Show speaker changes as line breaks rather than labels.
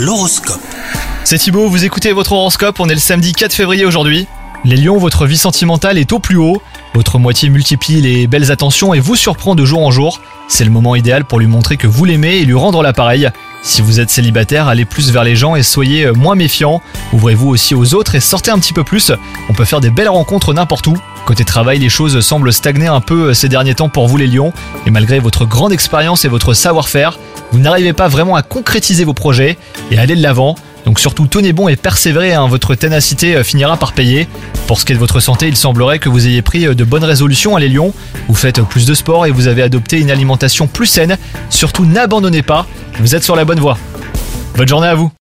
L'horoscope.
C'est Thibaut, vous écoutez votre horoscope, on est le samedi 4 février aujourd'hui. Les lions, votre vie sentimentale est au plus haut, votre moitié multiplie les belles attentions et vous surprend de jour en jour. C'est le moment idéal pour lui montrer que vous l'aimez et lui rendre l'appareil. Si vous êtes célibataire, allez plus vers les gens et soyez euh, moins méfiant. Ouvrez-vous aussi aux autres et sortez un petit peu plus. On peut faire des belles rencontres n'importe où. Côté travail, les choses semblent stagner un peu euh, ces derniers temps pour vous les lions. Et malgré votre grande expérience et votre savoir-faire, vous n'arrivez pas vraiment à concrétiser vos projets et à aller de l'avant. Donc surtout tenez bon et persévérez, hein, votre ténacité euh, finira par payer. Pour ce qui est de votre santé, il semblerait que vous ayez pris euh, de bonnes résolutions à les lions. Vous faites plus de sport et vous avez adopté une alimentation plus saine. Surtout n'abandonnez pas, vous êtes sur la bonne voie. Bonne journée à vous